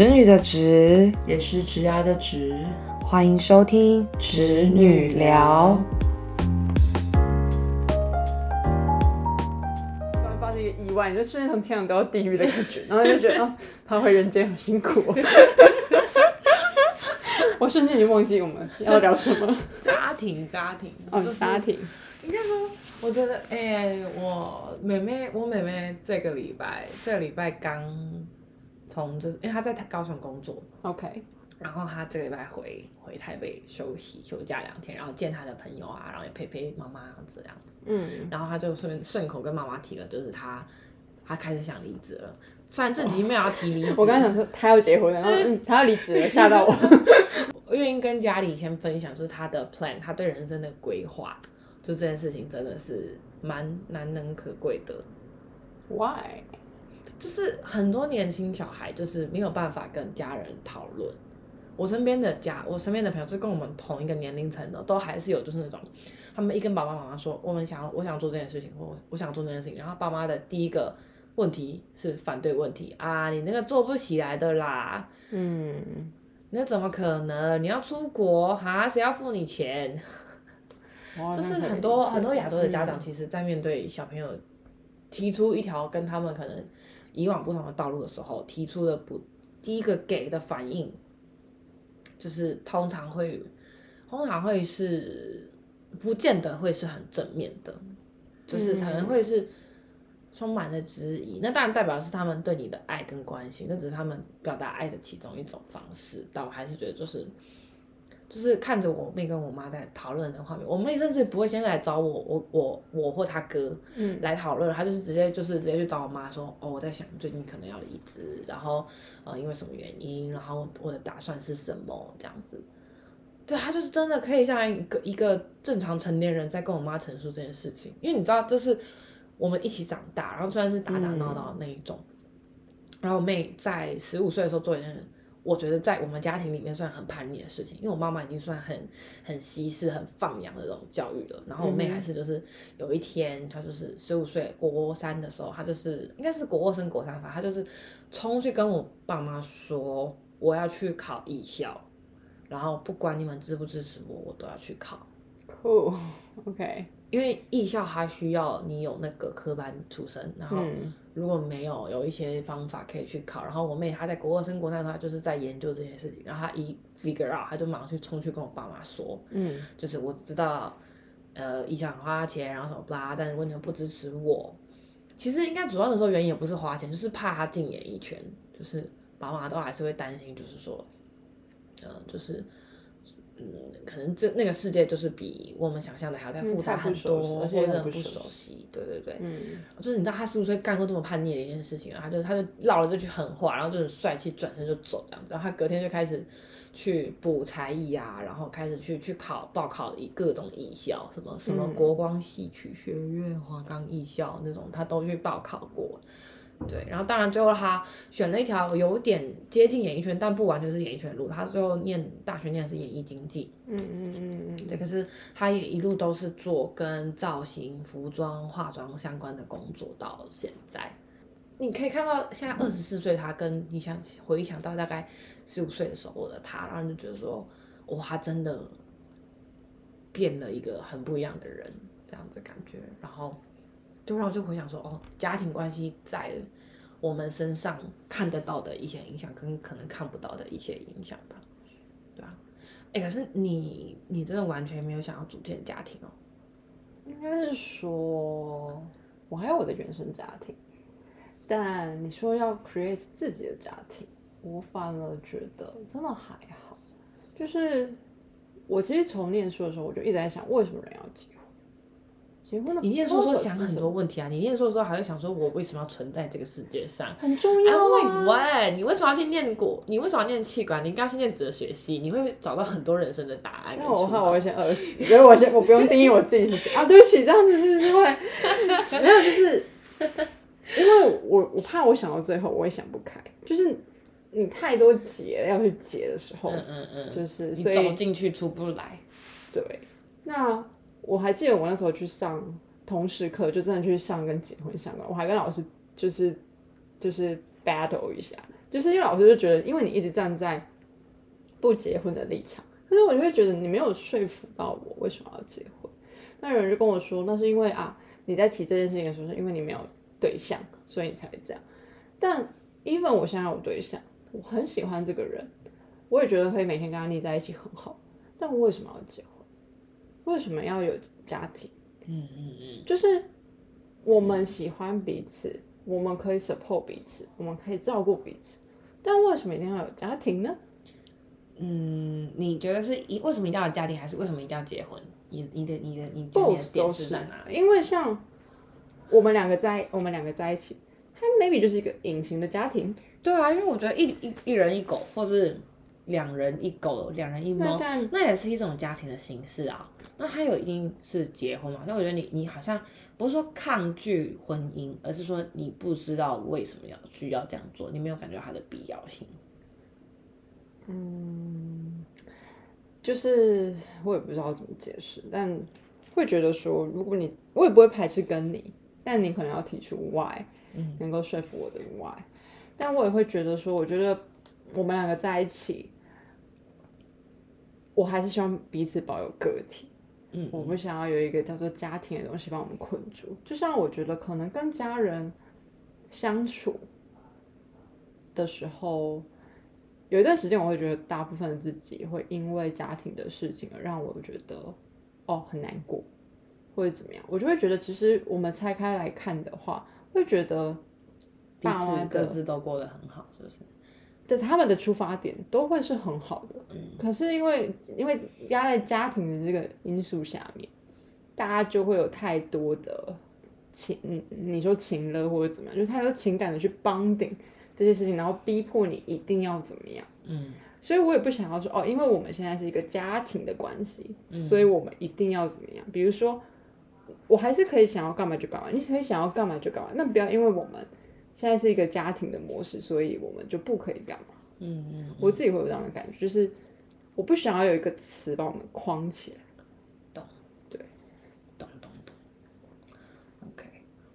侄女的侄，也是侄牙的侄。欢迎收听侄女聊。突然发生一个意外，你就瞬间从天堂掉到地狱的感觉，然后就觉得啊，他回人间好辛苦、哦。我瞬间已经忘记我们要聊什么。家庭，家庭，哦，就是家庭。应该说，我觉得，哎、我妹妹，我妹妹这个礼拜，这个礼拜刚从就是，因为他在高雄工作，OK，然后他这个礼拜回回台北休息休假两天，然后见他的朋友啊，然后也陪陪妈妈这样子，嗯，然后他就顺顺口跟妈妈提了，就是他他开始想离职了，虽然这几天没有要提离职，我刚想说他要结婚了，然后嗯，他要离职了，吓到我。我愿意跟家里先分享，就是他的 plan，他对人生的规划，就这件事情真的是蛮难能可贵的。Why？就是很多年轻小孩就是没有办法跟家人讨论。我身边的家，我身边的朋友，就跟我们同一个年龄层的，都还是有就是那种，他们一跟爸爸妈妈说，我们想要，我想做这件事情，或我想做那件事情，然后爸妈的第一个问题是反对问题啊，你那个做不起来的啦，嗯，那怎么可能？你要出国哈？谁要付你钱？就是很多很多亚洲的家长，嗯其实在面对小朋友提出一条跟他们可能以往不同的道路的时候，提出的不第一个给的反应，就是通常会通常会是不见得会是很正面的，就是可能会是充满了质疑。那当然代表是他们对你的爱跟关心，那只是他们表达爱的其中一种方式。但我还是觉得就是。就是看着我妹跟我妈在讨论的画面，我妹甚至不会先来找我，我我我或她哥，嗯来讨论，她就是直接就是直接去找我妈说，哦，我在想最近可能要离职，然后呃因为什么原因，然后我的打算是什么这样子。对，她就是真的可以像一个一个正常成年人在跟我妈陈述这件事情，因为你知道，就是我们一起长大，然后虽然是打打闹闹的那一种，然后我妹在十五岁的时候做一件。我觉得在我们家庭里面算很叛逆的事情，因为我妈妈已经算很很西式、很放养的这种教育了。然后我妹还是就是有一天，她就是十五岁国三的时候，她就是应该是国二升国三吧，她就是冲去跟我爸妈说我要去考艺校，然后不管你们支不支持我，我都要去考。Cool，OK，因为艺校它需要你有那个科班出身，然后嗯如果没有，有一些方法可以去考。然后我妹她在国二升国三的时候，她就是在研究这些事情，然后她一 figure out，她就马上去冲去跟我爸妈说，嗯就是我知道，呃，艺校很花钱，然后什么不啦，但如果你们不支持我，其实应该主要的时候原因也不是花钱，就是怕她进演艺圈，就是爸妈都还是会担心，就是说，呃，就是。嗯，可能这那个世界就是比我们想象的还要再复杂很多，或者很不不熟悉。对对对，嗯就是你知道他十五岁干过这么叛逆的一件事情啊，他就他就唠了这句狠话，然后就很帅气转身就走这样子，然后他隔天就开始去补才艺啊，然后开始去去考报考以各种艺校，什么什么嗯国光戏曲学院、华冈艺校那种，他都去报考过。对，然后当然最后他选了一条有点接近演艺圈，但不完全是演艺圈的路。他最后念大学念的是演艺经济，嗯嗯嗯嗯，对，可是他也一路都是做跟造型、服装、化妆相关的工作到现在。你可以看到现在二十四岁，他跟你想回想到大概十五岁的时候的他，然后你就觉得说，哇，他真的变了一个很不一样的人，这样子感觉。然后就让我就回想说，哦，家庭关系在我们身上看得到的一些影响，跟可能看不到的一些影响吧，对吧、哎、可是你你真的完全没有想要组建家庭哦？应该是说，我还有我的原生家庭，但你说要 create 自己的家庭，我反而觉得真的还好。就是我其实从念书的时候，我就一直在想，为什么人要结婚？结婚的你念书的时候想很多问题啊，你念书的时候还会想说，我为什么要存在这个世界上？很重哎，要我啊。喂你为什么要去念国？你为什么要念气管？你应该去念哲学系，你会找到很多人生的答案那我怕我口。会先饿死，所以我先我不用定义我自己是谁啊。对不起，这样子是不是会没有？就是因为我我怕我想到最后我也想不开，就是你太多结要去结的时候，嗯嗯嗯，就是你走进去出不来。对。那我还记得我那时候去上通识课，就真的去上跟结婚相关，我还跟老师就是就是 battle 一下，就是因为老师就觉得，因为你一直站在不结婚的立场，可是我就会觉得你没有说服到我为什么要结婚。那有人就跟我说，那是因为啊你在提这件事情的时候，是因为你没有对象，所以你才会这样。但 even 我现在有对象，我很喜欢这个人，我也觉得可以每天跟他腻在一起很好。但我为什么要结婚？为什么要有家庭？嗯嗯嗯，就是我们喜欢彼此，我们可以 support 彼此，我们可以照顾彼此，但为什么一定要有家庭呢？嗯，你觉得是一为什么一定要有家庭，还是为什么一定要结婚？你你的你的你的点都是是在哪里？因为像我们两个在我们两个在一起，它 maybe 就是一个隐形的家庭。对啊，因为我觉得一一一人一狗，或是两人一狗、两人一猫，那也是一种家庭的形式啊。那他有一定是结婚嘛？那我觉得你你好像不是说抗拒婚姻，而是说你不知道为什么要需要这样做，你没有感觉到它的必要性。嗯就是我也不知道怎么解释，但会觉得说，如果你我也不会排斥跟你，但你可能要提出 why，嗯能够说服我的 why，但我也会觉得说，我觉得我们两个在一起，我还是希望彼此保有个体，嗯我不想要有一个叫做家庭的东西把我们困住。就像我觉得可能跟家人相处的时候，有一段时间我会觉得大部分的自己会因为家庭的事情而让我觉得哦很难过，或者怎么样，我就会觉得其实我们拆开来看的话，会觉得彼此各自都过得很好，是不是？对他们的出发点都会是很好的，嗯可是因为因为压在家庭的这个因素下面，大家就会有太多的情，嗯你说情了或者怎么样，就是太多情感的去帮顶这些事情，然后逼迫你一定要怎么样。嗯所以我也不想要说哦，因为我们现在是一个家庭的关系，所以我们一定要怎么样？比如说，我还是可以想要干嘛就干嘛，你可以想要干嘛就干嘛，那不要因为我们现在是一个家庭的模式，所以我们就不可以干嘛。嗯嗯，我自己会有这样的感觉，就是我不想要有一个词把我们框起来对。懂懂懂。OK，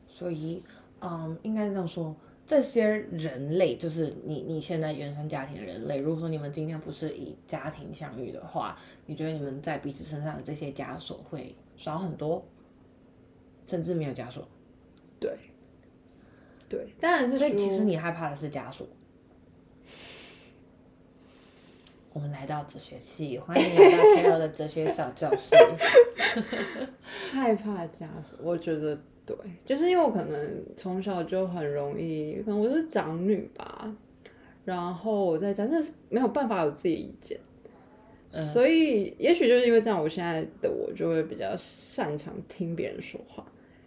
所以嗯，应该这样说，这些人类就是你你现在原生家庭的人类，如果说你们今天不是以家庭相遇的话，你觉得你们在彼此身上的这些枷锁会少很多，甚至没有枷锁？对，对，当然是所以其实你害怕的是枷锁。我们来到哲学系，欢迎来到 Taylor 的哲学小教室。害怕枷锁，我觉得对，就是因为我可能从小就很容易，可能我是长女吧，然后我在家真的是没有办法有自己的意见，所以也许就是因为这样，我现在的我就会比较擅长听别人说话。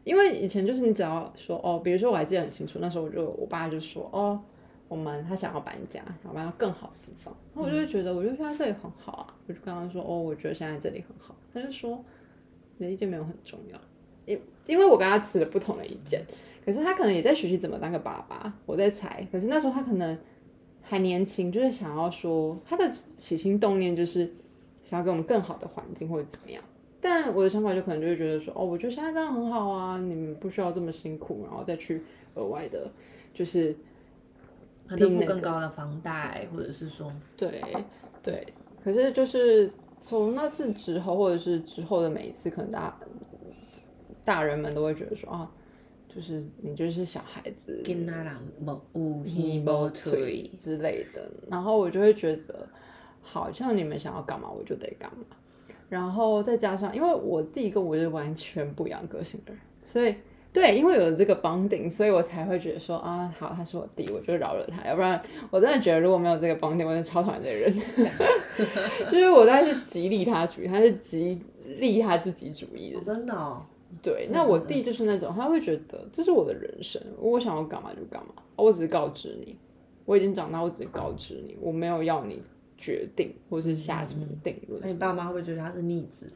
因为以前就是你只要说哦，比如说我还记得很清楚，那时候我就我爸就说哦，我们他想要搬家，想要搬到更好的地方，然后我就会觉得，我觉得现在这里很好啊，我就跟他说哦，我觉得现在这里很好，他就说你的意见没有很重要，因因为我跟他持了不同的意见，可是他可能也在学习怎么当个爸爸，我在猜，可是那时候他可能还年轻，就是想要说他的起心动念就是想要给我们更好的环境或者怎么样。但我的想法就可能就会觉得说，哦，我觉得现在这样很好啊，你们不需要这么辛苦，然后再去额外的，就是可能付更高的房贷，或者是说，对对，可是就是从那次之后，或者是之后的每一次，可能大大人们都会觉得说啊，就是你就是小孩子，囡仔人无有耳无无嘴嘴，之类的，然后我就会觉得，好像你们想要干嘛，我就得干嘛。然后再加上，因为我弟跟我是完全不一样个性的人，所以对，因为有了这个 bonding，所以我才会觉得说啊，好，他是我弟，我就饶了他，要不然我真的觉得如果没有这个 bonding，我真的超讨厌这个人。就是我大概是极利他主义，他是极利他自己主义的。真的哦，对，那我弟就是那种，他会觉得这是我的人生，我想要干嘛就干嘛，我只是告知你，我已经长大，我只是告知你，我没有要你决定或是下什么定论那你爸妈会不会觉得他是逆子？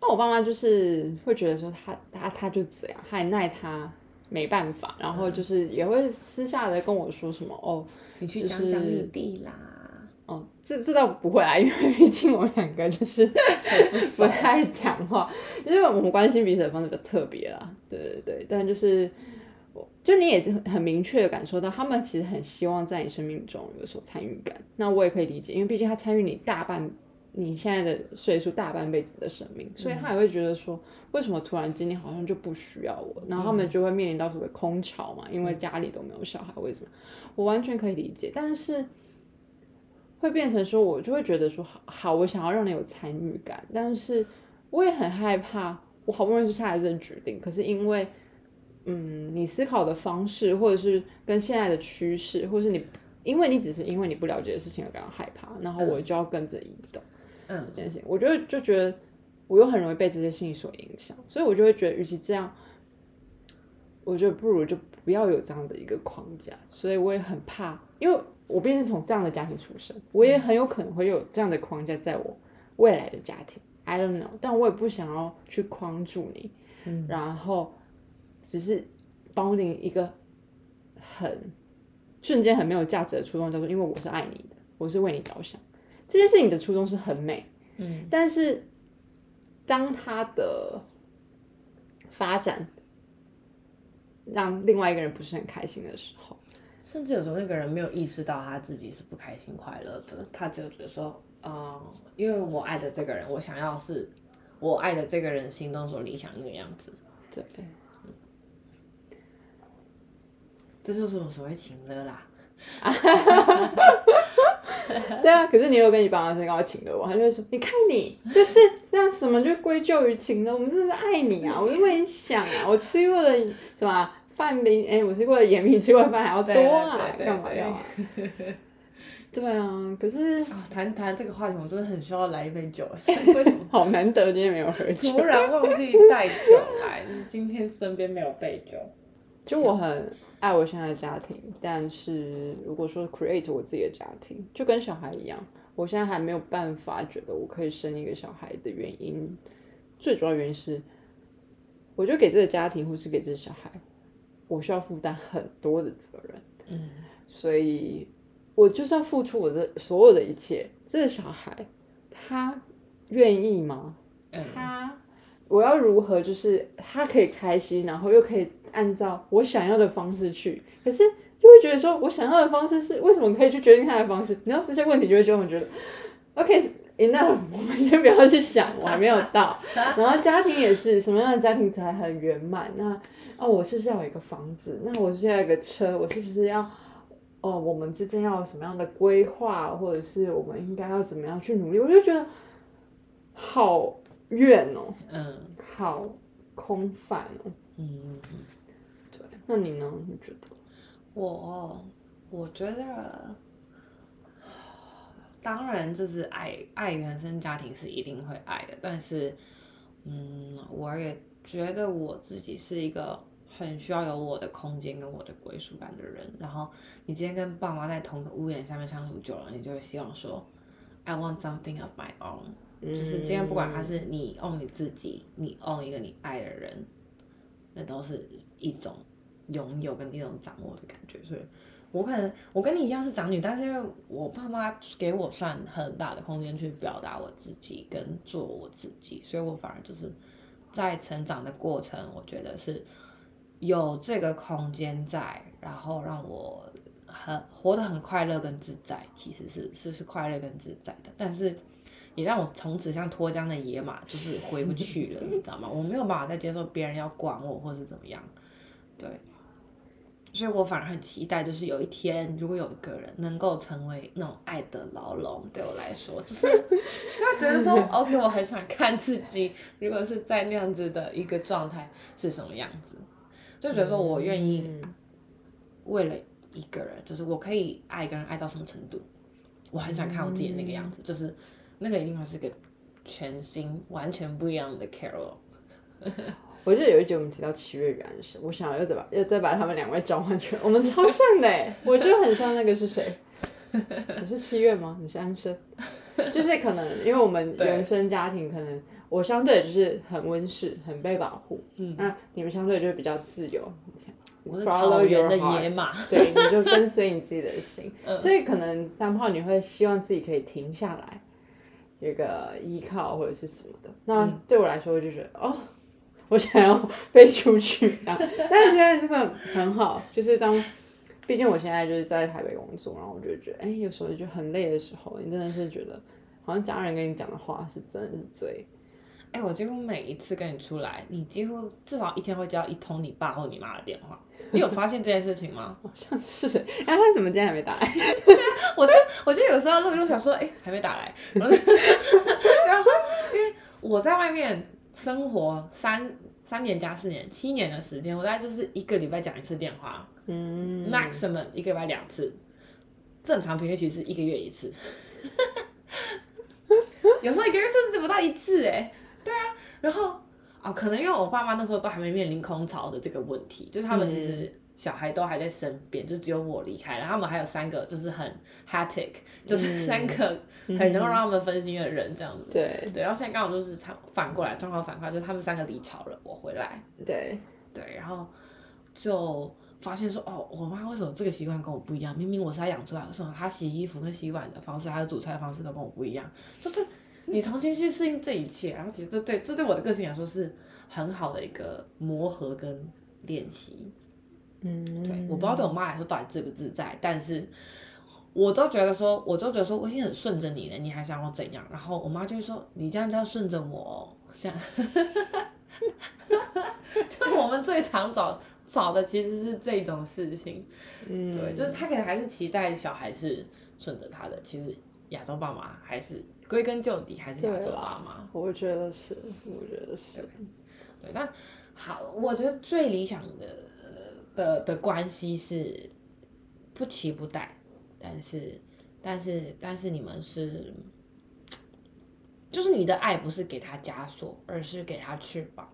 那我爸妈就是会觉得说他他他就这样，他也奈他没办法，然后就是也会私下的跟我说什么哦你去讲讲你弟啦。哦，这这倒不会啊，因为毕竟我们两个就是不太讲话，因为我们关心彼此的方式比较特别啦，对对对，但就是我就你也很很明确的感受到，他们其实很希望在你生命中有所参与感。那我也可以理解，因为毕竟他参与你大半你现在的岁数大半辈子的生命，所以他也会觉得说，为什么突然今天好像就不需要我？然后他们就会面临到所谓空巢嘛，因为家里都没有小孩，为什么？我完全可以理解，但是会变成说，我就会觉得说，好，好，我想要让你有参与感，但是我也很害怕，我好不容易下来这个决定，可是因为，嗯，你思考的方式，或者是跟现在的趋势，或者是你，因为你只是因为你不了解的事情而感到害怕，然后我就要跟着移动，嗯。这件事情，我就会就觉得我又很容易被这些事情所影响，所以我就会觉得，与其这样，我觉得不如就不要有这样的一个框架，所以我也很怕，因为我毕竟是从这样的家庭出生，我也很有可能会有这样的框架在我未来的家庭，I don't know，但我也不想要去框住你，嗯。然后只是包你一个很瞬间很没有价值的初衷，叫做因为我是爱你的，我是为你着想，这件事情的初衷是很美，嗯，但是当他的发展让另外一个人不是很开心的时候，甚至有时候那个人没有意识到他自己是不开心快乐的，他只有觉得说，嗯，因为我爱的这个人，我想要是我爱的这个人心中所理想那个样子，对，这就是我所谓情勒啦。对啊，可是你有跟你爸妈说要请了我，他就会说，你看你就是那什么就归咎于情了，我们真的是爱你啊，我是为你想啊，我吃过的什么啊饭比哎、我吃过的盐比吃过的饭还要多啊，干嘛要啊？对啊，可是啊，谈谈这个话题，我真的很需要来一杯酒。为什么好难得今天没有喝酒，突然忘记带酒来？今天身边没有备酒。就我很爱我现在的家庭，但是如果说 create 我自己的家庭，就跟小孩一样，我现在还没有办法觉得我可以生一个小孩的原因，最主要原因是，我就给这个家庭或是给这个小孩，我需要负担很多的责任，嗯，所以我就算付出我的所有的一切，这个小孩他愿意吗？嗯他我要如何就是他可以开心，然后又可以按照我想要的方式去，可是就会觉得说我想要的方式是为什么可以去决定他的方式？然后这些问题就会就会觉得，OK enough，我们先不要去想，我还没有到。然后家庭也是什么样的家庭才很圆满？那哦，我是不是要有一个房子？那我是不是要有一个车？我是不是要？哦，我们之间要有什么样的规划，或者是我们应该要怎么样去努力？我就觉得好远哦，嗯好空泛哦。嗯，对，那你呢？你觉得？我我觉得，当然就是爱爱原生家庭是一定会爱的，但是，嗯，我也觉得我自己是一个很需要有我的空间跟我的归属感的人。然后，你今天跟爸妈在同个屋檐下面相处久了，你就会希望说，I want something of my own。就是今天不管他是你 own 你自己，你 own 一个你爱的人，那都是一种拥有跟一种掌握的感觉。所以，我可能我跟你一样是长女，但是因为我爸妈给我算很大的空间去表达我自己跟做我自己，所以我反而就是在成长的过程，我觉得是有这个空间在，然后让我很活得很快乐跟自在，其实是是是快乐跟自在的，但是。也让我从此像脱缰的野马，就是回不去了，你知道吗？我没有办法再接受别人要管我或是怎么样，对，所以我反而很期待，就是有一天，如果有一个人能够成为那种爱的牢笼，对我来说，就是就觉得说，OK，我很想看自己，如果是在那样子的一个状态是什么样子，就觉得说我愿意为了一个人，就是我可以爱一个人爱到什么程度，我很想看我自己的那个样子，就是。那个一定会是个全新、完全不一样的 Carol。我记得有一集我们提到七月与安生，我想要又再把又再把他们两位召唤出来，我们超像的哎，我就很像那个是谁？我是七月吗？你是安生？就是可能因为我们原生家庭，可能我相对就是很温室，很被保护，嗯，那你们相对就是比较自由，我是草原的野马，对，你就跟随你自己的心，所以可能三炮你会希望自己可以停下来。有个依靠或者是什么的，那对我来说，我就觉得哦，我想要飞出去这样。但是现在真的很好，就是当，毕竟我现在就是在台北工作，然后我就觉得，哎、有时候就很累的时候，你真的是觉得，好像家人跟你讲的话是真的是最，哎、我几乎每一次跟你出来，你几乎至少一天会接到一通你爸或你妈的电话。你有发现这件事情吗？好像是，哎、他怎么今天还没打来？我就我就有时候录一录想说，哎、还没打来，然后因为我在外面生活三三年加四年七年的时间，我大概就是一个礼拜讲一次电话、嗯。M a x i m u m 一个礼拜两次，正常频率其实是一个月一次，有时候一个月甚至不到一次，哎，对啊，然后哦，可能因为我爸妈那时候都还没面临空巢的这个问题，就是他们其实小孩都还在身边，就只有我离开了，他们还有三个就是很 hectic，就是 三个很能够让他们分心的人这样子。对对，然后现在刚好就是他反过来，状况反过来，就是他们三个离巢了，我回来，对，对，然后就发现说，哦，我妈为什么这个习惯跟我不一样？明明我是她养出来的，为什么她洗衣服跟洗碗的方式，还有煮菜的方式都跟我不一样？就是你重新去适应这一切，然后其实这对这对我的个性来说是很好的一个磨合跟练习。嗯，对，我不知道对我妈来说到底自不自在，但是我都觉得说，我都觉得说我已经很顺着你了，你还想我怎样？然后我妈就会说，你这样叫顺着我哦，这样。就我们最常找找的其实是这种事情，嗯，对，就是他可能还是期待小孩是顺着他的，其实亚洲爸妈还是归根究底还是亚洲对啦爸妈。我觉得是，我觉得是，对，那好，我觉得最理想的的的关系是不期不待，但是但是但是你们是，就是你的爱不是给他枷锁，而是给他翅膀，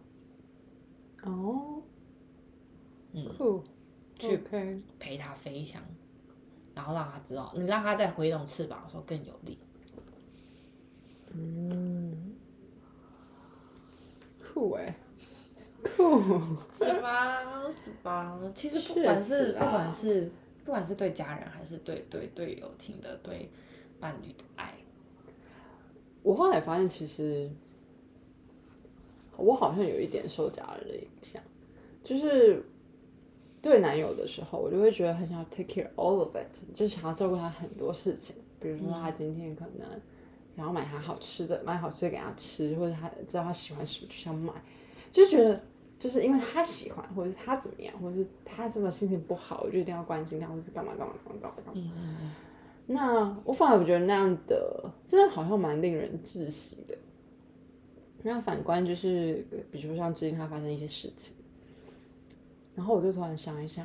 哦，嗯，去陪他飞翔，然后让他知道，你让他在挥动翅膀的时候更有力。嗯，酷哎，酷，是吧？是吧？其实不管是啊。不管是不管是对家人，还是对对对友情的、对伴侣的爱，我后来发现，其实我好像有一点受家人的影响，就是对男友的时候，我就会觉得很想要 take care all of it，就想要照顾他很多事情，比如说他今天可能想要买他好吃的，买好吃的给他吃，或者他知道他喜欢什么就想买，就觉得。就是因为他喜欢，或者是他怎么样，或者是他什么心情不好，我就一定要关心他，或者是干嘛干嘛干嘛干嘛干嗯，那我反而觉得那样的真的好像蛮令人窒息的。那反观就是，比如说像最近他发生一些事情，然后我就突然想一想，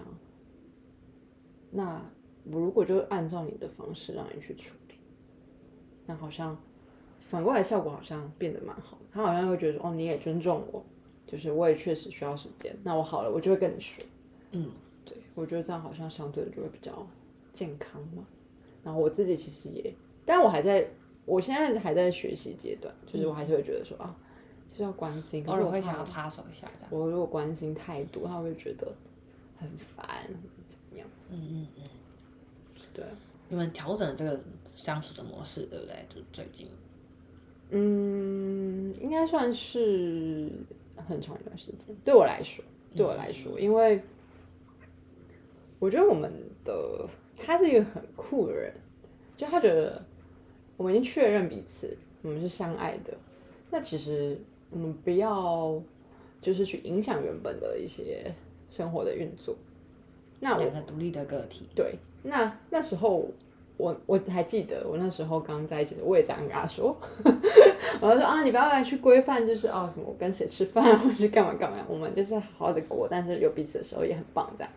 那我如果就按照你的方式让你去处好像反过来效果好像变得蛮好的。他好像会觉得哦，你也尊重我，就是我也确实需要时间，那我好了，我就会跟你说。嗯，对，我觉得这样好像相对的就会比较健康嘛。然后我自己其实也，但我还在，我现在还在学习阶段，就是我还是会觉得说啊，是要关心，可偶尔会想要插手一下这样。我如果关心太多，他会觉得很烦，怎么样？嗯嗯嗯，对，你们调整了这个相处的模式，对不对？就最近，嗯，应该算是很长一段时间，对我来说，对我来说，因为我觉得我们的他是一个很酷的人，就他觉得我们已经确认彼此我们是相爱的，那其实我们不要就是去影响原本的一些生活的运作。那我两个独立的个体，对，那那时候我我还记得，我那时候刚在一起的时候，我也这样跟他说，我就说啊，你不要来去规范，就是哦什么我跟谁吃饭，或是干嘛干嘛，我们就是好好的过，但是有彼此的时候也很棒这样。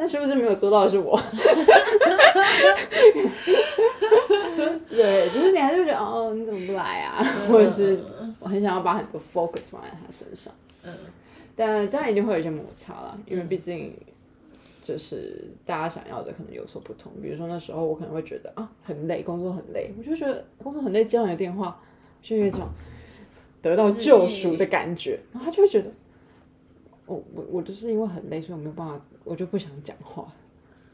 但是不是没有做到的是我？对，就是你还是觉得哦，你怎么不来啊？或者是我很想要把很多 focus 放在他身上。嗯，但当然一定会有一些摩擦啦，因为毕竟就是大家想要的可能有所不同。比如说那时候我可能会觉得啊很累，工作很累，我就觉得工作很累，接到你的电话就有一种 得到救赎的感觉，然后他就会觉得，我我我就是因为很累，所以我没有办法，我就不想讲话。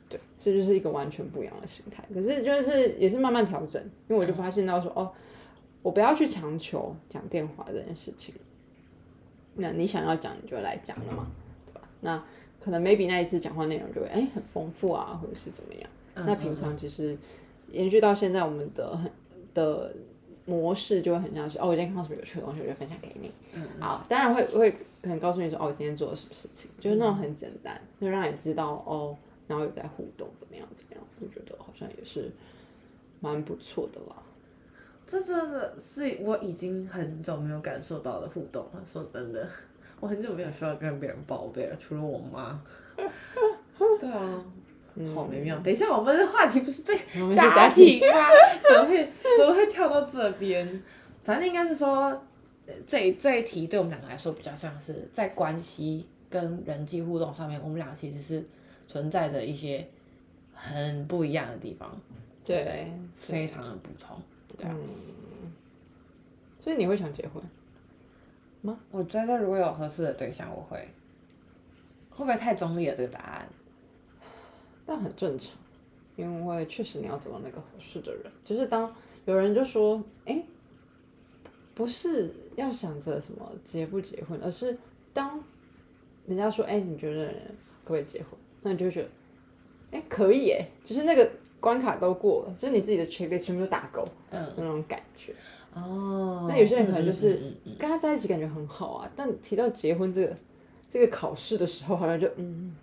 对，这就是一个完全不一样的心态。可是就是也是慢慢调整，因为我就发现到说，哦，我不要去强求讲电话这件事情。那你想要讲，你就来讲了嘛，对吧？那可能 maybe 那一次讲话内容就会哎、很丰富啊，或者是怎么样。嗯那平常其实延续到现在，我们的很的模式就会很像是哦，我今天看到什么有趣的东西，我就分享给你。嗯好，当然会会可能告诉你说哦，我今天做了什么事情，就是那种很简单，就让你知道哦，然后有在互动，怎么样怎么样，我觉得好像也是蛮不错的啦。这真的是我已经很久没有感受到的互动了。说真的，我很久没有需要跟别人报备了，除了我妈。对啊，好微妙。等一下，我们的话题不是这家家庭庭吗？怎么会怎么会跳到这边？反正应该是说，呃这这一题对我们两个来说比较像是在关系跟人际互动上面，我们俩其实是存在着一些很不一样的地方，对，非常的不同。对啊。所以你会想结婚？我觉得如果有合适的对象，我会。会不会太中立了？这个答案？但很正常，因为确实你要找到那个合适的人。就是当有人就说，哎、不是要想着什么结不结婚，而是当人家说，哎、你觉得可不可以结婚？那你就会觉得，哎、可以哎，就是那个关卡都过了，就是你自己的 checklist 全部都打勾，嗯，那种感觉。哦。那有些人可能就是跟他在一起感觉很好啊，但提到结婚这个这个考试的时候，好像就嗯，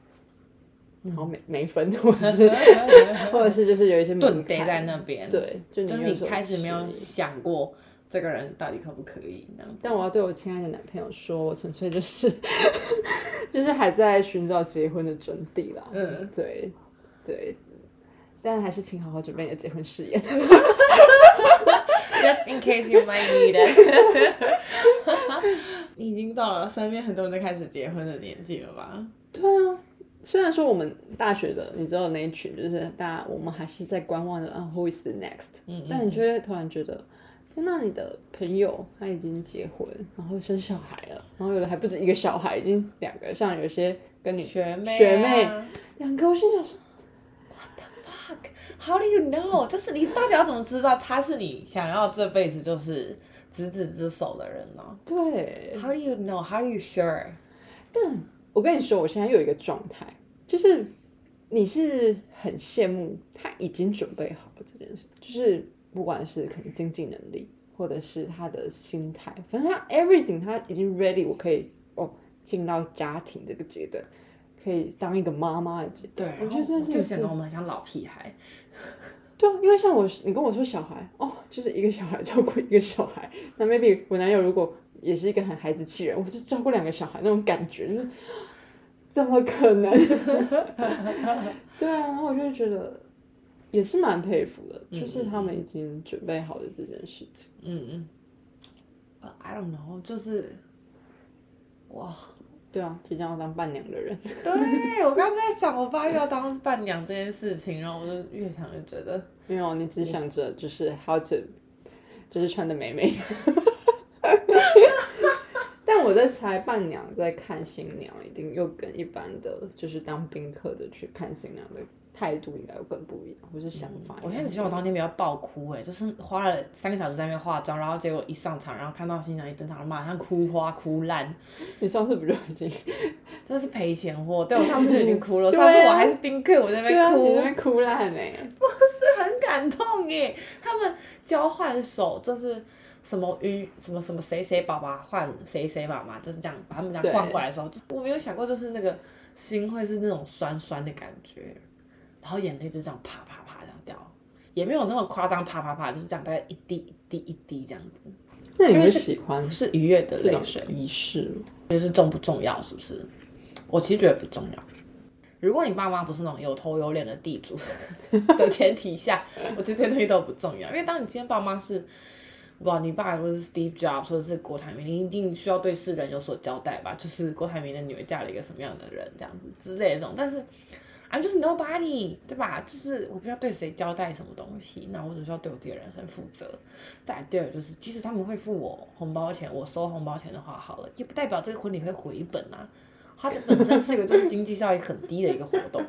然后没没分，或者是 或者是就是有一些门槛顿呆在那边。，对，就就是你开始没有想过这个人到底可不可以那样。但我要对我亲爱的男朋友说，我纯粹就是 就是还在寻找结婚的真谛啦。嗯，对对，但还是请好好准备你的结婚誓言。Just in case you might need it。你已经到了身边很多人都开始结婚的年纪了吧？对啊，虽然说我们大学的，你知道那一群，就是大家我们还是在观望着啊，Who is the next？嗯但你就会突然觉得，天呐，你的朋友他已经结婚，然后生小孩了，然后有的还不止一个小孩，已经两个，像有些跟你学妹、啊，学妹两个，我心想说，How do you know？就是你到底要怎么知道他是你想要这辈子就是执子之手的人呢对，？How do you know？How do you sure？但我跟你说，我现在有一个状态，就是你是很羡慕他已经准备好了这件事，就是不管是可能经济能力，或者是他的心态，反正他 everything 他已经 ready，我可以哦进到家庭这个阶段，可以当一个妈妈的阶对，我觉得真的是就显得我们很像老屁孩。对啊，因为像我，你跟我说小孩哦，就是一个小孩照顾一个小孩，那 maybe 我男友如果也是一个很孩子气人，我就照顾两个小孩那种感觉，就是怎么可能？对啊，然后我就会觉得也是蛮佩服的，就是他们已经准备好了这件事情。嗯嗯。I don't know，就是哇，对啊，即将要当伴娘的人，对我刚刚在想，我爸又要当伴娘这件事情，然后我就越想越觉得，没有，你只想着就是 how to，就是穿的美美的。但我在猜，伴娘在看新娘，一定又跟一般的就是当宾客的去看新娘的态度应该有更不一样，或是想法。我现在只希望我当天不要爆哭哎、就是花了三个小时在那边化妆，然后结果一上场，然后看到新娘一登场，马上哭花哭烂，你上次不就已经真是赔钱货。对我上次就已经哭了，啊上次我还是宾客，我在那边哭，你在那边哭烂哎、是很感动耶。他们交换手就是。什么鱼什么什么谁谁爸爸换谁谁妈妈，就是这样把他们俩对换过来的时候，我没有想过，就是那个心会是那种酸酸的感觉，然后眼泪就这样啪啪啪这样掉，也没有那么夸张，啪啪啪，就是这样大概一滴一滴一滴这样子，那你会因为是喜欢是愉悦的泪水，仪式吗？就是重不重要，是不是？我其实觉得不重要。如果你爸妈不是那种有头有脸的地主的前提下，我觉得这些东西都不重要。因为当你今天爸妈是，哇，你爸或者是 Steve Jobs 或者是郭台铭，你一定需要对世人有所交代吧？就是郭台铭的女儿嫁了一个什么样的人，这样子之类的这种。但是 I'm just nobody，对吧？就是我不知道对谁交代什么东西，那我只需要对我自己的人生负责。再第二就是，即使他们会付我红包钱，我收红包钱的话，好了，也不代表这个婚礼会回本啊。它这本身是一个就是经济效益很低的一个活动，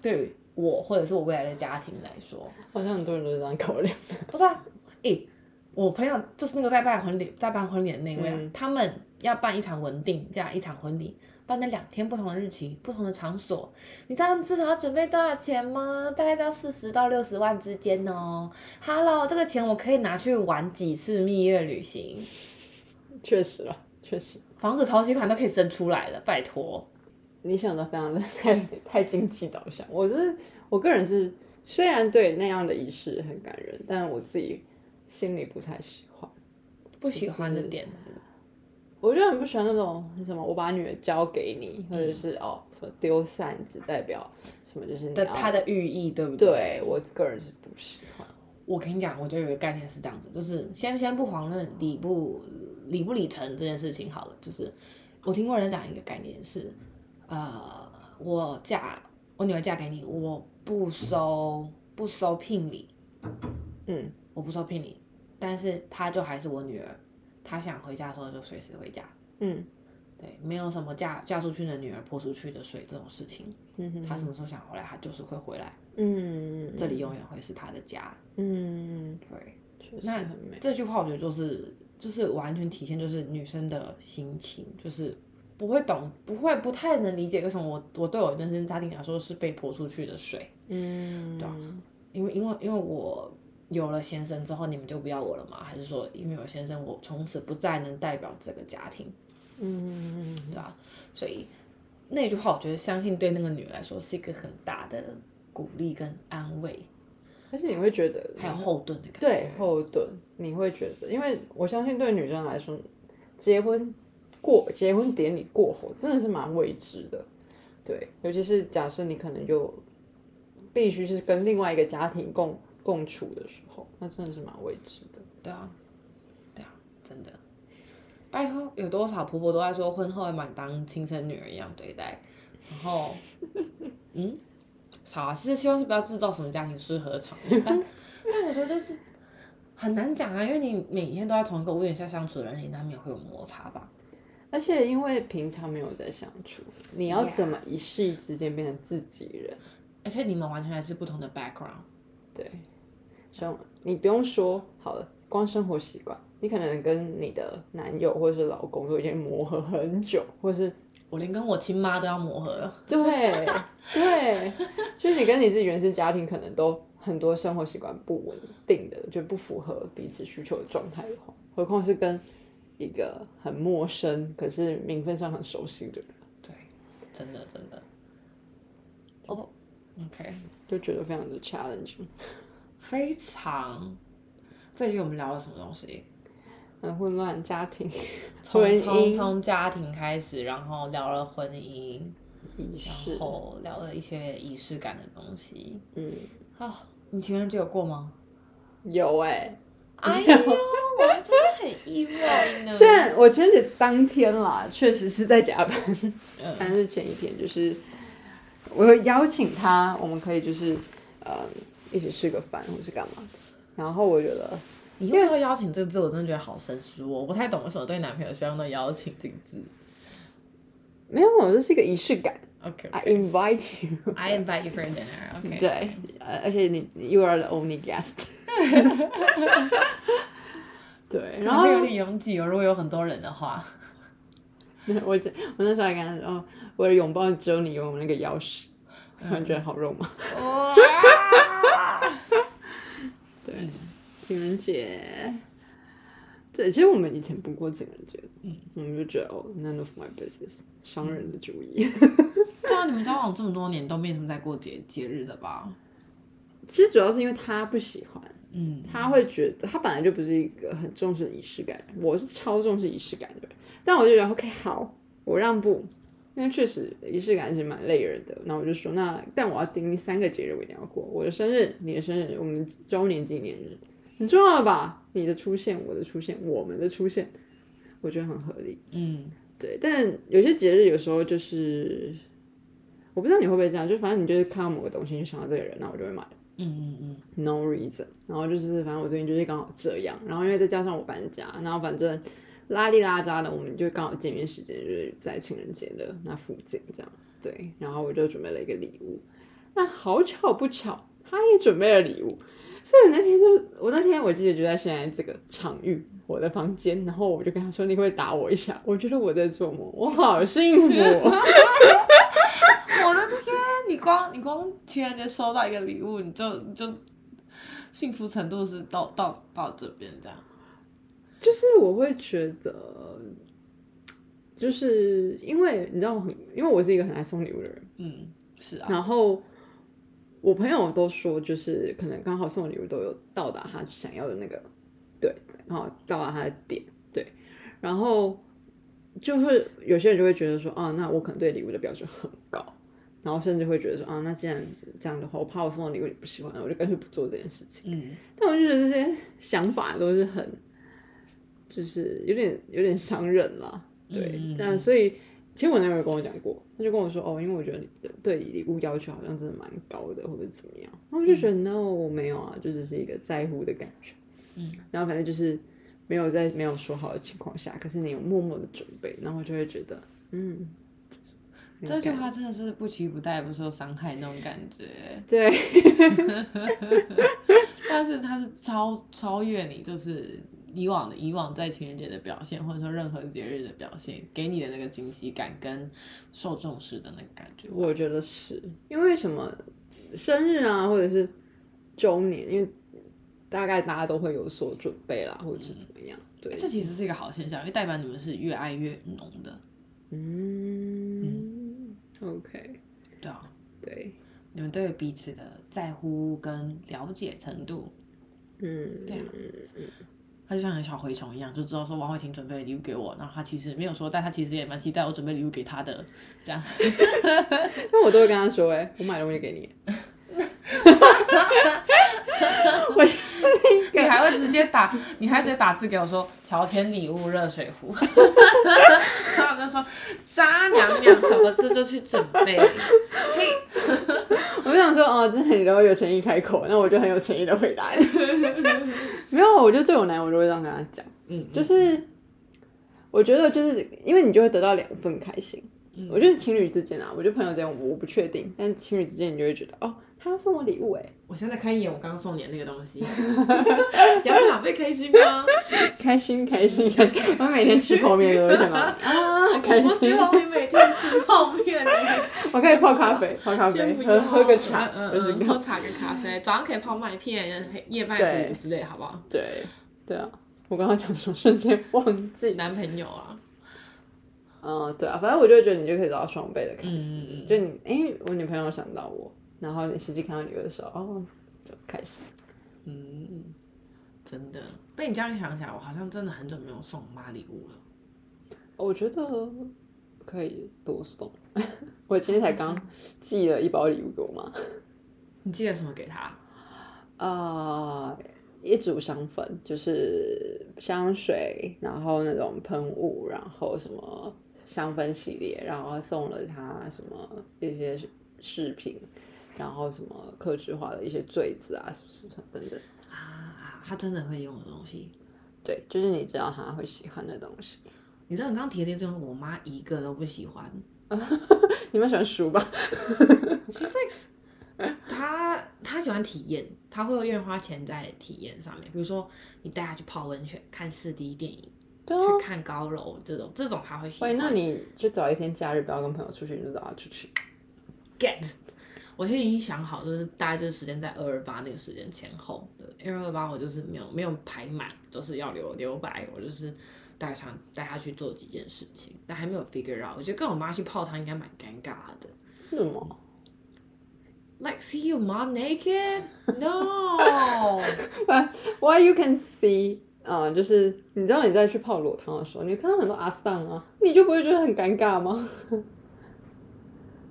对我或者是我未来的家庭来说，好像很多人都是这样考量。不是啊，诶、我朋友就是那个在办婚礼在办婚礼的那位啊，他们要办一场稳定这样一场婚礼，办在两天不同的日期、不同的场所，你知道至少要准备多少钱吗？大概在四十到六十万之间哦。Hello，这个钱我可以拿去玩几次蜜月旅行，确实了，确实，房子头期款都可以生出来了，拜托。你想的非常的 太太经济导向。我是我个人是，虽然对那样的仪式很感人，但我自己心里不太喜欢。不喜欢的点子，我就很不喜欢那种什么，我把女儿交给你，或者是哦什么丢扇子代表什么，就是的它的寓意对不对？对我个人是不喜欢。我跟你讲，我就有一个概念是这样子，就是先先不遑论理不理不理成这件事情好了，就是我听过人讲一个概念是，呃，我嫁我女儿嫁给你，我不收不收聘礼，嗯，我不收聘礼，但是她就还是我女儿，她想回家的时候就随时回家，嗯对，没有什么嫁嫁出去的女儿泼出去的水这种事情，嗯哼她什么时候想回来，他就是会回来，嗯这里永远会是他的家，嗯，对。那。这句话我觉得就是就是完全体现就是女生的心情，就是不会懂，不会不太能理解为什么我我对我人生家庭来说是被泼出去的水，嗯，对啊因为因为因为我有了先生之后，你们就不要我了吗？还是说因为有先生，我从此不再能代表这个家庭，嗯对吧、所以那句话，我觉得相信对那个女人来说是一个很大的鼓励跟安慰，而且你会觉得还有后盾的感觉。对后盾，你会觉得，因为我相信对女生来说，结婚过结婚典礼过后真的是蛮未知的，对，尤其是假设你可能就必须是跟另外一个家庭共共处的时候，那真的是蛮未知的。对啊，对啊，真的。拜托，有多少婆婆都在说婚后要把你当亲生女儿一样对待，然后，嗯，好啊，是希望是不要制造什么家庭失和的场面，但但我觉得就是很难讲啊，因为你每天都在同一个屋檐下相处的人，你难免会有摩擦吧。而且因为平常没有在相处，你要怎么一夕之间变成自己人？而且你们完全还是不同的 background，对，像你不用说好了，光生活习惯，你可能跟你的男友或者是老公都已经磨合很久，或是我连跟我亲妈都要磨合了。对对，就是你跟你自己原生家庭可能都很多生活习惯不稳定的，就不符合彼此需求的状态的话，何况是跟一个很陌生可是名分上很熟悉的人，对，真的真的。哦、o k 就觉得非常的 challenging。非常。这一集我们聊了什么东西？很混乱家庭、从从从家庭开始，然后聊了婚姻，仪式然，后聊了一些仪式感的东西。嗯，啊，你情人节有过吗？有哎、哎呦，我还真的很意外呢。虽然我情人节当天啦，确实是在加班，嗯但是前一天就是我有邀请他，我们可以就是呃一起吃个饭或是干嘛的。然后我觉得你用到邀请这个字，我真的觉得好生疏哦，我不太懂为什么对男朋友需要用到邀请这个字。没有，这是一个仪式感。OK，, I invite you，I invite you for dinner. OK，对，呃而且你 you are the only guest。对，然后然后有点拥挤哦，如果有很多人的话。我我那时候还跟他说，哦，我的拥抱只有你有那个钥匙，突然觉得好肉麻。哇！对，情人节，对，其实我们以前不过情人节，嗯，我们就觉得哦，none of my business，商人的主意。对啊，你们交往这么多年都没什么在过节节日的吧？其实主要是因为他不喜欢，嗯，他会觉得他本来就不是一个很重视仪式感的人，我是超重视仪式感的人，但我就觉得 OK 好，我让步，因为确实仪式感是蛮累人的。那我就说，那但我要定三个节日我一定要过，我的生日、你的生日、我们周年纪念日，很重要的吧？你的出现、我的出现、我们的出现，我觉得很合理。嗯，对，但有些节日有时候就是，我不知道你会不会这样，就反正你就是看到某个东西，你就想到这个人，那我就会买。嗯嗯嗯，no reason，然后就是反正我最近就是刚好这样，然后因为再加上我搬家，然后反正拉里拉扎的，我们就刚好见面时间就是在情人节的那附近这样，对，然后我就准备了一个礼物，那好巧不巧，他也准备了礼物，所以那天就是我那天我记得就在现在这个场域，我的房间，然后我就跟他说你会打我一下，我觉得我在做梦，我好幸福哦。我的天，你光你光情人节收到一个礼物，你就你就幸福程度是到到到这边这样。就是我会觉得，就是因为你知道我很，因为我是一个很爱送礼物的人，嗯，是啊，然后我朋友都说，就是可能刚好送的礼物都有到达他想要的那个，对，然后到达他的点，对，然后就是有些人就会觉得说，啊，那我可能对礼物的标准很高，然后甚至会觉得说，啊，那既然这样的话，我怕我送的礼物你不喜欢，我就干脆不做这件事情。嗯，但我就觉得这些想法都是很，就是有点有点伤人啦，对。嗯嗯嗯但所以其实我男友跟我讲过，他就跟我说，哦，因为我觉得你对礼物要求好像真的蛮高的，或者怎么样。然后我就觉得、no，我没有啊，就只是一个在乎的感觉。嗯，然后反正就是没有在没有说好的情况下，可是你有默默的准备，然后就会觉得，嗯，这句感话真的是不期不待，不受伤害那种感觉。对，但是他是超超越你，就是以往的以往在情人节的表现，或者说任何节日的表现，给你的那个惊喜感跟受重视的那个感觉。我觉得是因为什么生日啊，或者是周年，因为大概大家都会有所准备啦，或者是怎么样。对，这其实是一个好现象，因为代表你们是越爱越浓的。嗯，OK，对啊，对，你们对彼此的在乎跟了解程度，嗯，对啊他就像很小蛔虫一样，就知道说王慧婷准备礼物给我，然后他其实没有说，但他其实也蛮期待我准备礼物给他的，这样。那我都会跟他说、哎，我买东西给你。我就是你还会直接打，你还直接打字给我说乔迁礼物热水壶，然后我就说渣娘娘什么这就去准备，我就想说，哦，这你都有诚意开口，那我就很有诚意的回答你。没有，我就对我男友，我就会这样跟他讲。嗯，就是我觉得就是因为你就会得到两份开心。嗯我觉得情侣之间啊，我觉得朋友之间我不确定，但情侣之间你就会觉得哦，他要送我礼物哎，我现在看一眼我刚刚送你的那个东西，你 要哪会开心吗？开心开心开心！我每天吃泡面都会想到你啊，开我希。望你每天吃泡面呢、我可以泡咖啡，泡咖啡喝喝个茶，嗯就是嗯，喝茶跟咖啡，早上可以泡麦片、燕麦对糊之类，好不好？对对啊。我刚刚讲什么，瞬间忘记。男朋友啊，嗯，对啊，反正我就觉得你就可以找到双倍的开心。嗯嗯嗯就你，哎、我女朋友想到我，然后你实际看到礼物的时候，哦，就开始。嗯，真的被你这样想起来，我好像真的很久没有送我妈礼物了。我觉得可以多送。我今天才刚寄了一包礼物给我妈，你寄了什么给她？啊、一组香粉，就是香水，然后那种喷雾，然后什么香氛系列，然后送了她什么一些饰品，然后什么克制化的一些坠子啊，什么什么等等。啊，他真的会用的东西。对，就是你知道他会喜欢的东西。你知道你刚刚提的这种，我妈一个都不喜欢。你们喜欢书吧？She's like，她她喜欢体验，她会愿意花钱在体验上面。比如说，你带她去泡温泉、看四 D 电影、啊。去看高楼这种，这种她会喜欢。喂，那你就找一天假日，不要跟朋友出去，你就找她出去。get。我现在已经想好，就是大概就是时间在二二八那个时间前后的，因为二二八我就是没有没有排满，就是要留留白，我就是带他带他去做几件事情，但还没有 figure out。我觉得跟我妈去泡汤应该蛮尴尬的。为什么？Like see your mom naked? No. Why you can see？啊、就是你知道你在去泡裸汤的时候，你看到很多阿桑啊，你就不会觉得很尴尬吗？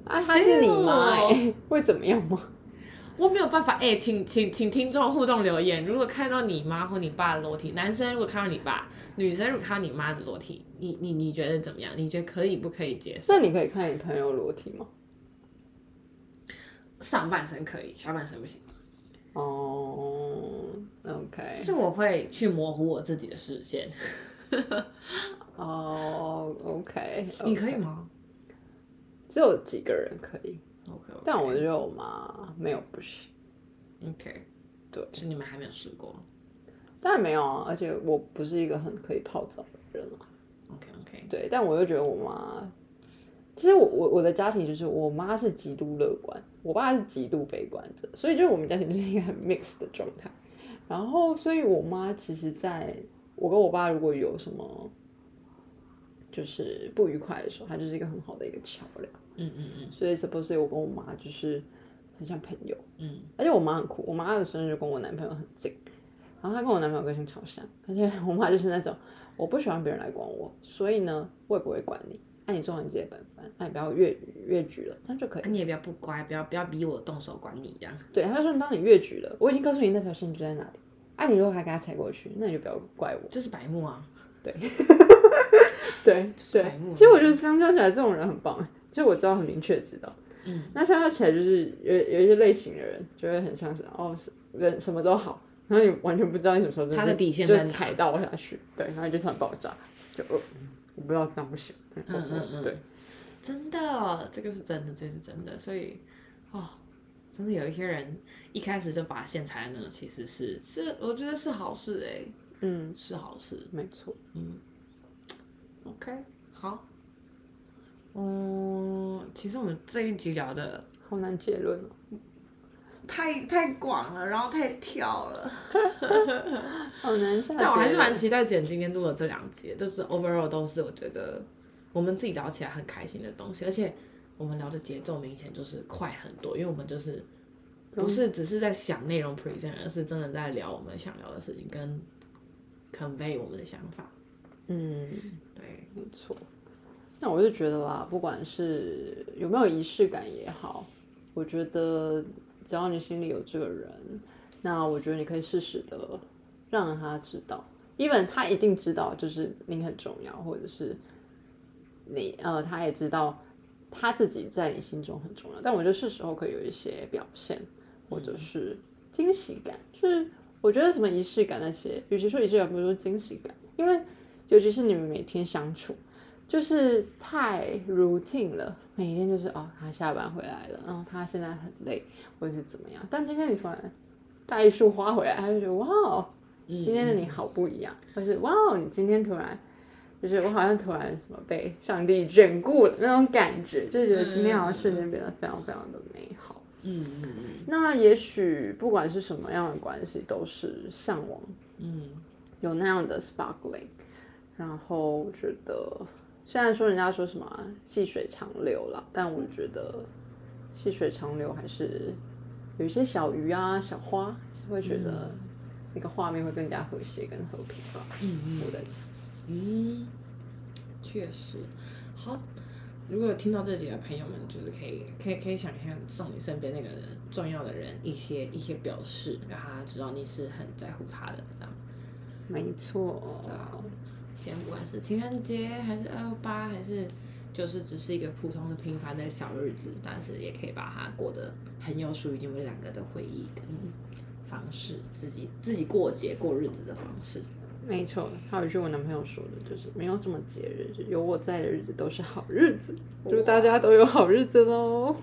啊，她是你妈哎、会怎么样吗？我没有办法，哎、请请请听众互动留言。如果看到你妈或你爸的裸体，男生如果看到你爸，女生如果看到你妈的裸体，你你你觉得怎么样？你觉得可以不可以接受？那你可以看你朋友裸体吗？上半身可以，下半身不行。哦、o k 就是我会去模糊我自己的视线。哦、o k 你可以？吗只有几个人可以，？OK，, 但我觉得我妈没有不行。OK，对，是你们还没有试过。当然没有啊，而且我不是一个很可以泡澡的人啊。OK OK，对，但我又觉得我妈，其实我我我的家庭就是我妈是极度乐观，我爸是极度悲观者，所以就是我们家庭就是一个很 mix 的状态。然后，所以我妈其实在我跟我爸如果有什么就是不愉快的时候，她就是一个很好的一个桥梁。嗯嗯嗯所以 suppose 我跟我妈就是很像朋友，嗯，而且我妈很酷，我妈的生日就跟我男朋友很近，然后她跟我男朋友个性超像，而且我妈就是那种我不喜欢别人来管我，所以呢我也不会管你，那、你做好你自己的本分，那、你不要越越矩了，这样就可以你也不要不乖，不要不要逼我动手管你这样。对，他就说当你越矩了，我已经告诉你那条线就在哪里，啊，你如果还给他踩过去，那你就不要怪我。这是白目啊，对 对 对，其实我觉得相较起来，这种人很棒哎，就我知道很明确知道。嗯，那相较起来，就是有有一些类型的人，就会很像是哦，是人什么都好，然后你完全不知道你什么时候真他的底线就踩到下去，对，然后你就突然爆炸，就呃，我不知道这样不行，嗯嗯嗯嗯对，真的，这个是真的，这是真的，所以哦，真的有一些人一开始就把线踩在那，其实是是，我觉得是好事哎、嗯，是好事。没错，OK，好。嗯，其实我们这一集聊的好难结论哦，太太广了，然后太跳了，好难。但我还是蛮期待剪今天录的这两集，就是 overall 都是我觉得我们自己聊起来很开心的东西，而且我们聊的节奏明显就是快很多，因为我们就是不是只是在想内容 present，而是真的在聊我们想聊的事情，跟 convey 我们的想法。嗯，对，没错。那我就觉得啦，不管是有没有仪式感也好，我觉得只要你心里有这个人，那我觉得你可以适时的让他知道，even 他一定知道，就是你很重要，或者是你呃，他也知道他自己在你心中很重要。但我觉得是时候可以有一些表现，或者是惊喜感，就是我觉得什么仪式感那些，与其说仪式感，不如说惊喜感，因为尤其是你们每天相处。就是太 routine 了，每天就是哦，他下班回来了，然后他现在很累，或者是怎么样。但今天你突然带一束花回来，他就觉得哇哦，今天的你好不一样，或是哇哦，你今天突然就是我好像突然什么被上帝眷顾了那种感觉，就觉得今天好像瞬间变得非常非常的美好。嗯嗯嗯那也许不管是什么样的关系，都是向往嗯，有那样的 sparkling，然后我觉得。虽然说人家说什么啊细水长流啦，但我觉得细水长流还是有一些小鱼啊、小花，是会觉得那个画面会更加和谐跟和平吧。嗯嗯我在猜。嗯，确实。好，如果有听到这几个朋友们，就是可以可以可以想一下送你身边那个人重要的人一些一些表示，让他知道你是很在乎他的，这样。没错，对啊今天不管是情人节，还是二二八，还是就是只是一个普通的平凡的小日子，但是也可以把它过得很有属于你们两个的回忆跟方式，自己自己过节过日子的方式。没错。还有一句我男朋友说的，就是没有什么节日，有我在的日子都是好日子。祝大家都有好日子喽！